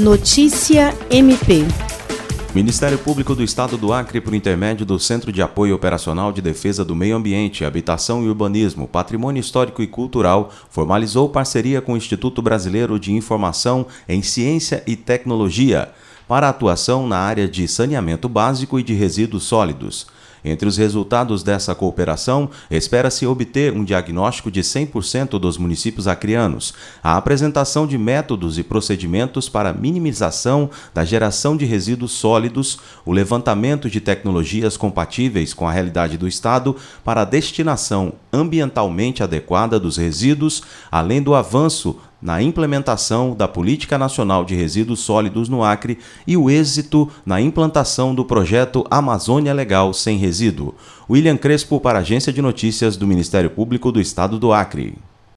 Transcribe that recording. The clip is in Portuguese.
Notícia MP. Ministério Público do Estado do Acre, por intermédio do Centro de Apoio Operacional de Defesa do Meio Ambiente, Habitação e Urbanismo, Patrimônio Histórico e Cultural, formalizou parceria com o Instituto Brasileiro de Informação em Ciência e Tecnologia para atuação na área de saneamento básico e de resíduos sólidos. Entre os resultados dessa cooperação, espera-se obter um diagnóstico de 100% dos municípios acrianos, a apresentação de métodos e procedimentos para minimização da geração de resíduos sólidos, o levantamento de tecnologias compatíveis com a realidade do Estado para a destinação ambientalmente adequada dos resíduos, além do avanço na implementação da Política Nacional de Resíduos Sólidos no Acre e o êxito na implantação do projeto Amazônia Legal Sem Resíduo. William Crespo para a Agência de Notícias do Ministério Público do Estado do Acre.